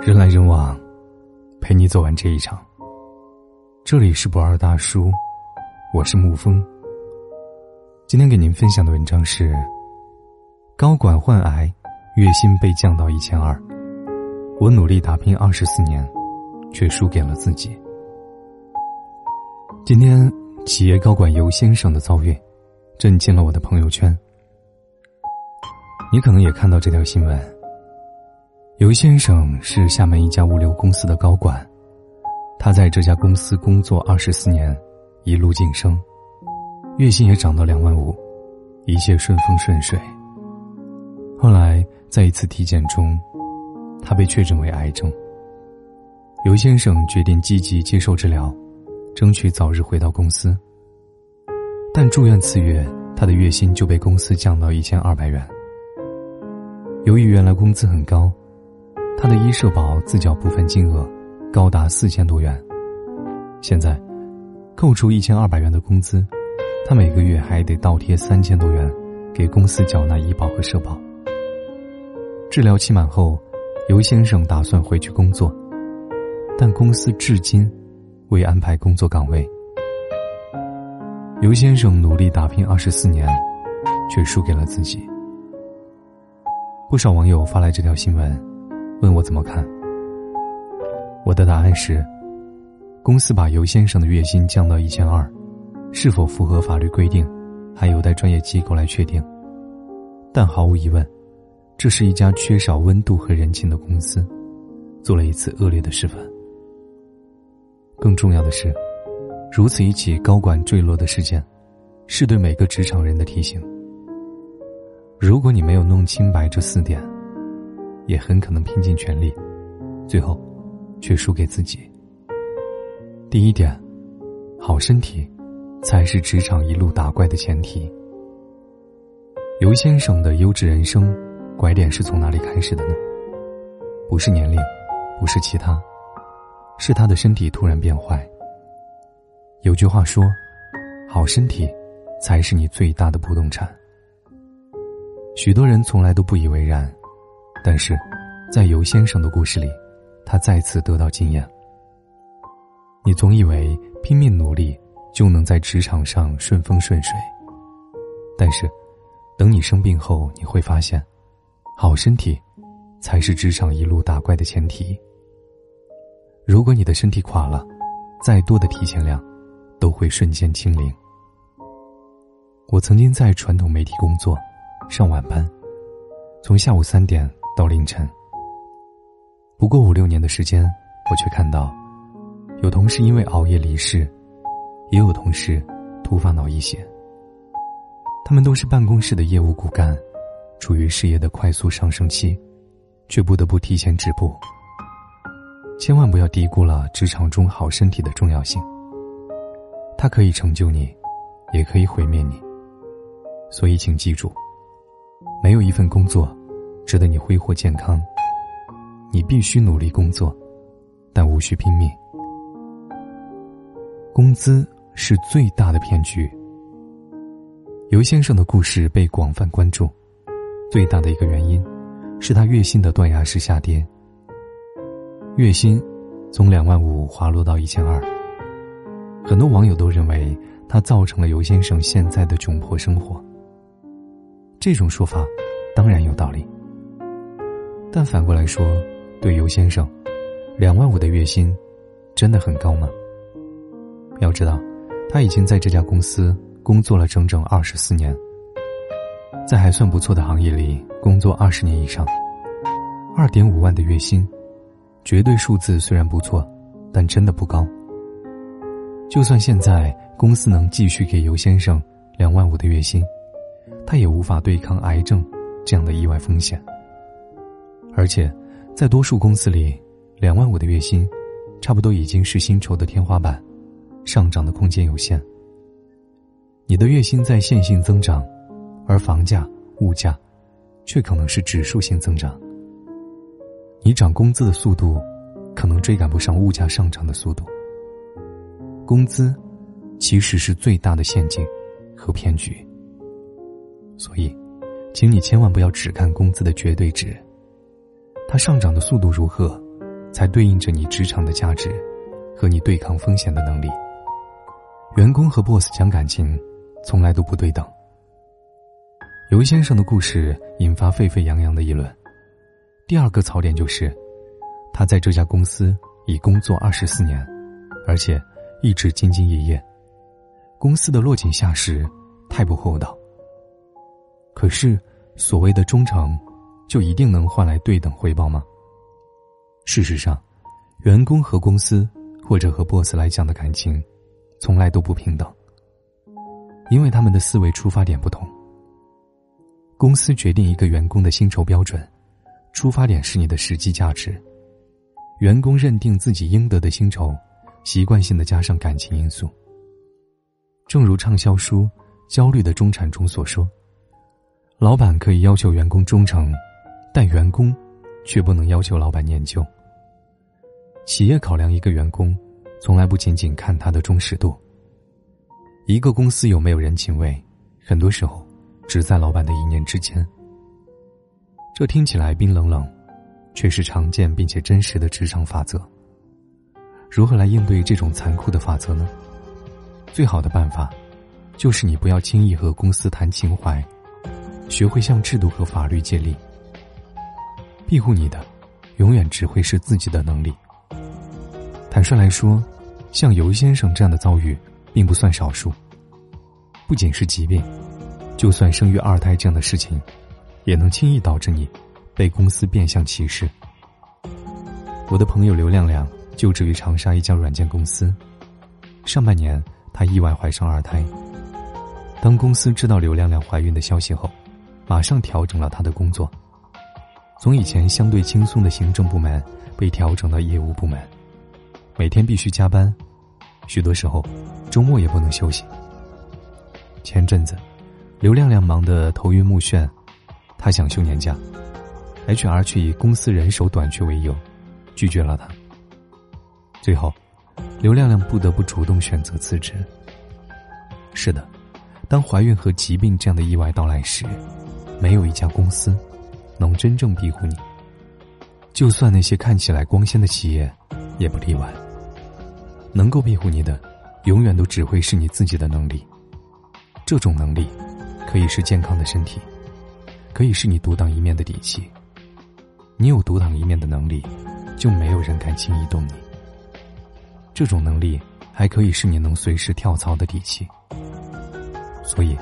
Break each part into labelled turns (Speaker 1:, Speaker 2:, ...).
Speaker 1: 人来人往，陪你走完这一场。这里是不二大叔，我是沐风。今天给您分享的文章是：高管患癌，月薪被降到一千二，我努力打拼二十四年，却输给了自己。今天，企业高管尤先生的遭遇，震惊了我的朋友圈。你可能也看到这条新闻。尤先生是厦门一家物流公司的高管，他在这家公司工作二十四年，一路晋升，月薪也涨到两万五，一切顺风顺水。后来在一次体检中，他被确诊为癌症。尤先生决定积极接受治疗，争取早日回到公司。但住院次月，他的月薪就被公司降到一千二百元。由于原来工资很高。他的医社保自缴部分金额高达四千多元。现在，扣除一千二百元的工资，他每个月还得倒贴三千多元给公司缴纳医保和社保。治疗期满后，尤先生打算回去工作，但公司至今未安排工作岗位。尤先生努力打拼二十四年，却输给了自己。不少网友发来这条新闻。问我怎么看？我的答案是：公司把尤先生的月薪降到一千二，是否符合法律规定，还有待专业机构来确定。但毫无疑问，这是一家缺少温度和人情的公司，做了一次恶劣的示范。更重要的是，如此一起高管坠落的事件，是对每个职场人的提醒。如果你没有弄清白这四点，也很可能拼尽全力，最后却输给自己。第一点，好身体才是职场一路打怪的前提。尤先生的优质人生拐点是从哪里开始的呢？不是年龄，不是其他，是他的身体突然变坏。有句话说：“好身体才是你最大的不动产。”许多人从来都不以为然。但是，在尤先生的故事里，他再次得到经验。你总以为拼命努力就能在职场上顺风顺水，但是，等你生病后，你会发现，好身体才是职场一路打怪的前提。如果你的身体垮了，再多的提前量都会瞬间清零。我曾经在传统媒体工作，上晚班，从下午三点。到凌晨。不过五六年的时间，我却看到，有同事因为熬夜离世，也有同事突发脑溢血。他们都是办公室的业务骨干，处于事业的快速上升期，却不得不提前止步。千万不要低估了职场中好身体的重要性。它可以成就你，也可以毁灭你。所以，请记住，没有一份工作。值得你挥霍健康，你必须努力工作，但无需拼命。工资是最大的骗局。尤先生的故事被广泛关注，最大的一个原因，是他月薪的断崖式下跌。月薪从两万五滑落到一千二，很多网友都认为他造成了尤先生现在的窘迫生活。这种说法当然有道理。但反过来说，对尤先生，两万五的月薪，真的很高吗？要知道，他已经在这家公司工作了整整二十四年，在还算不错的行业里工作二十年以上，二点五万的月薪，绝对数字虽然不错，但真的不高。就算现在公司能继续给尤先生两万五的月薪，他也无法对抗癌症这样的意外风险。而且，在多数公司里，两万五的月薪，差不多已经是薪酬的天花板，上涨的空间有限。你的月薪在线性增长，而房价、物价，却可能是指数性增长。你涨工资的速度，可能追赶不上物价上涨的速度。工资，其实是最大的陷阱和骗局。所以，请你千万不要只看工资的绝对值。它上涨的速度如何，才对应着你职场的价值和你对抗风险的能力。员工和 boss 讲感情，从来都不对等。尤先生的故事引发沸沸扬扬的议论。第二个槽点就是，他在这家公司已工作二十四年，而且一直兢兢业业，公司的落井下石太不厚道。可是，所谓的忠诚，就一定能换来对等回报吗？事实上，员工和公司或者和 boss 来讲的感情，从来都不平等，因为他们的思维出发点不同。公司决定一个员工的薪酬标准，出发点是你的实际价值；员工认定自己应得的薪酬，习惯性的加上感情因素。正如畅销书《焦虑的中产》中所说。老板可以要求员工忠诚，但员工却不能要求老板念旧。企业考量一个员工，从来不仅仅看他的忠实度。一个公司有没有人情味，很多时候只在老板的一念之间。这听起来冰冷冷，却是常见并且真实的职场法则。如何来应对这种残酷的法则呢？最好的办法，就是你不要轻易和公司谈情怀。学会向制度和法律借力，庇护你的，永远只会是自己的能力。坦率来说，像尤先生这样的遭遇，并不算少数。不仅是疾病，就算生育二胎这样的事情，也能轻易导致你被公司变相歧视。我的朋友刘亮亮就职于长沙一家软件公司，上半年她意外怀上二胎。当公司知道刘亮亮怀孕的消息后，马上调整了他的工作，从以前相对轻松的行政部门被调整到业务部门，每天必须加班，许多时候周末也不能休息。前阵子，刘亮亮忙得头晕目眩，他想休年假，HR 却以公司人手短缺为由，拒绝了他。最后，刘亮亮不得不主动选择辞职。是的，当怀孕和疾病这样的意外到来时。没有一家公司能真正庇护你，就算那些看起来光鲜的企业，也不例外。能够庇护你的，永远都只会是你自己的能力。这种能力，可以是健康的身体，可以是你独当一面的底气。你有独当一面的能力，就没有人敢轻易动你。这种能力，还可以是你能随时跳槽的底气。所以。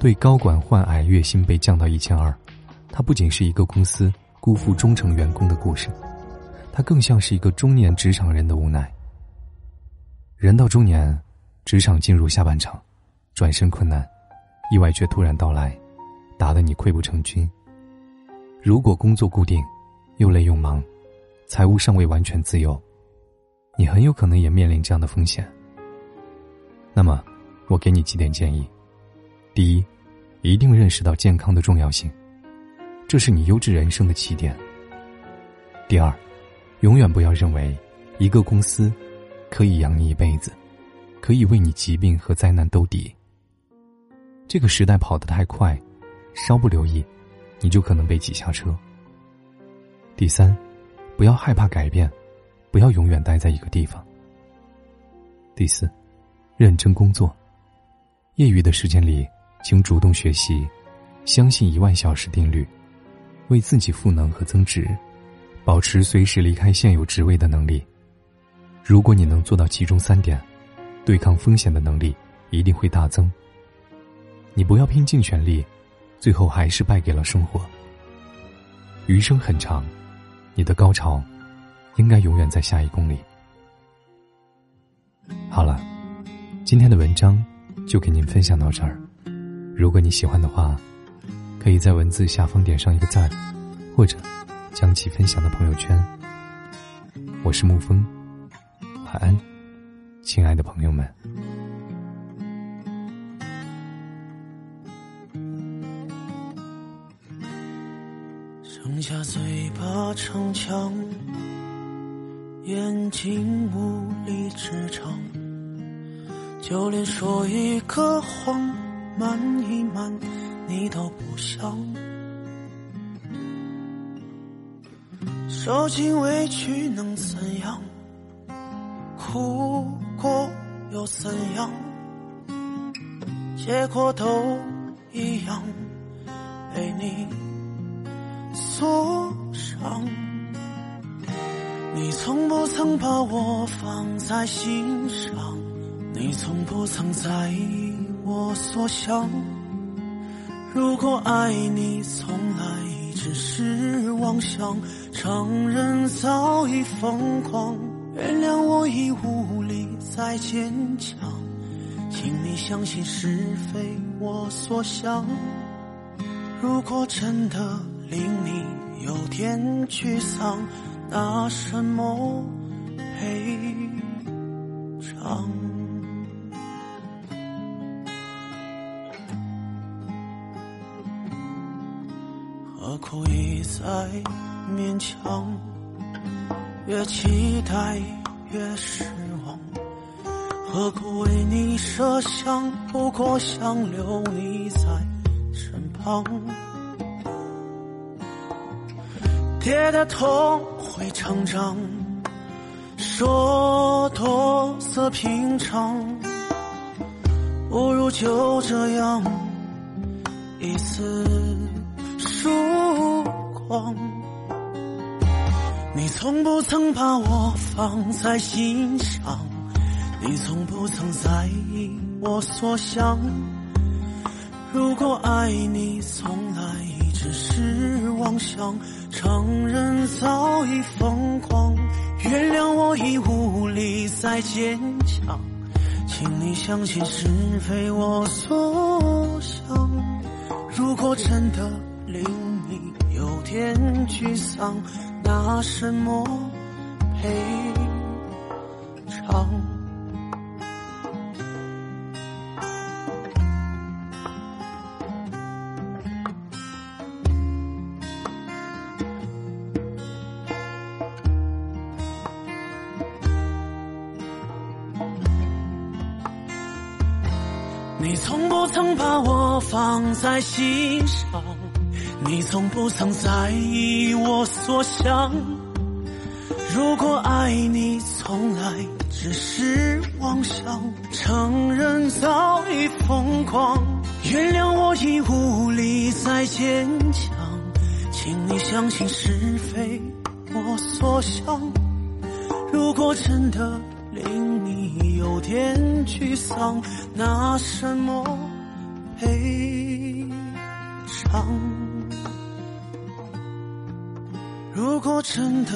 Speaker 1: 对高管患癌，月薪被降到一千二，它不仅是一个公司辜负忠诚员工的故事，它更像是一个中年职场人的无奈。人到中年，职场进入下半场，转身困难，意外却突然到来，打得你溃不成军。如果工作固定，又累又忙，财务尚未完全自由，你很有可能也面临这样的风险。那么，我给你几点建议：第一。一定认识到健康的重要性，这是你优质人生的起点。第二，永远不要认为一个公司可以养你一辈子，可以为你疾病和灾难兜底。这个时代跑得太快，稍不留意，你就可能被挤下车。第三，不要害怕改变，不要永远待在一个地方。第四，认真工作，业余的时间里。请主动学习，相信一万小时定律，为自己赋能和增值，保持随时离开现有职位的能力。如果你能做到其中三点，对抗风险的能力一定会大增。你不要拼尽全力，最后还是败给了生活。余生很长，你的高潮应该永远在下一公里。好了，今天的文章就给您分享到这儿。如果你喜欢的话，可以在文字下方点上一个赞，或者将其分享到朋友圈。我是沐风，晚安，亲爱的朋友们。
Speaker 2: 剩下嘴巴逞强，眼睛无力支撑，就连说一个谎。瞒一瞒，你都不想。受尽委屈能怎样？哭过又怎样？结果都一样，被你所伤。你从不曾把我放在心上，你从不曾在意我所想。如果爱你从来只是妄想，承认早已疯狂，原谅我已无力再坚强，请你相信是非我所想。如果真的令你有点沮丧，拿什么赔何苦一再勉强？越期待越失望。何苦为你设想？不过想留你在身旁。跌的痛会成长，说多则平常，不如就这样一次。曙光，你从不曾把我放在心上，你从不曾在意我所想。如果爱你从来只是妄想，承认早已疯狂，原谅我已无力再坚强，请你相信是非我所想。如果真的。令你有点沮丧，拿什么赔偿？你从不曾把我放在心上。你从不曾在意我所想，如果爱你从来只是妄想，承认早已疯狂，原谅我已无力再坚强，请你相信是非我所想。如果真的令你有点沮丧，拿什么赔偿？真的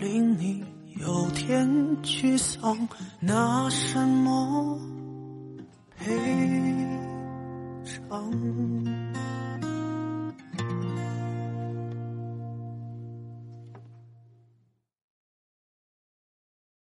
Speaker 2: 令你有点沮丧，拿什么赔偿？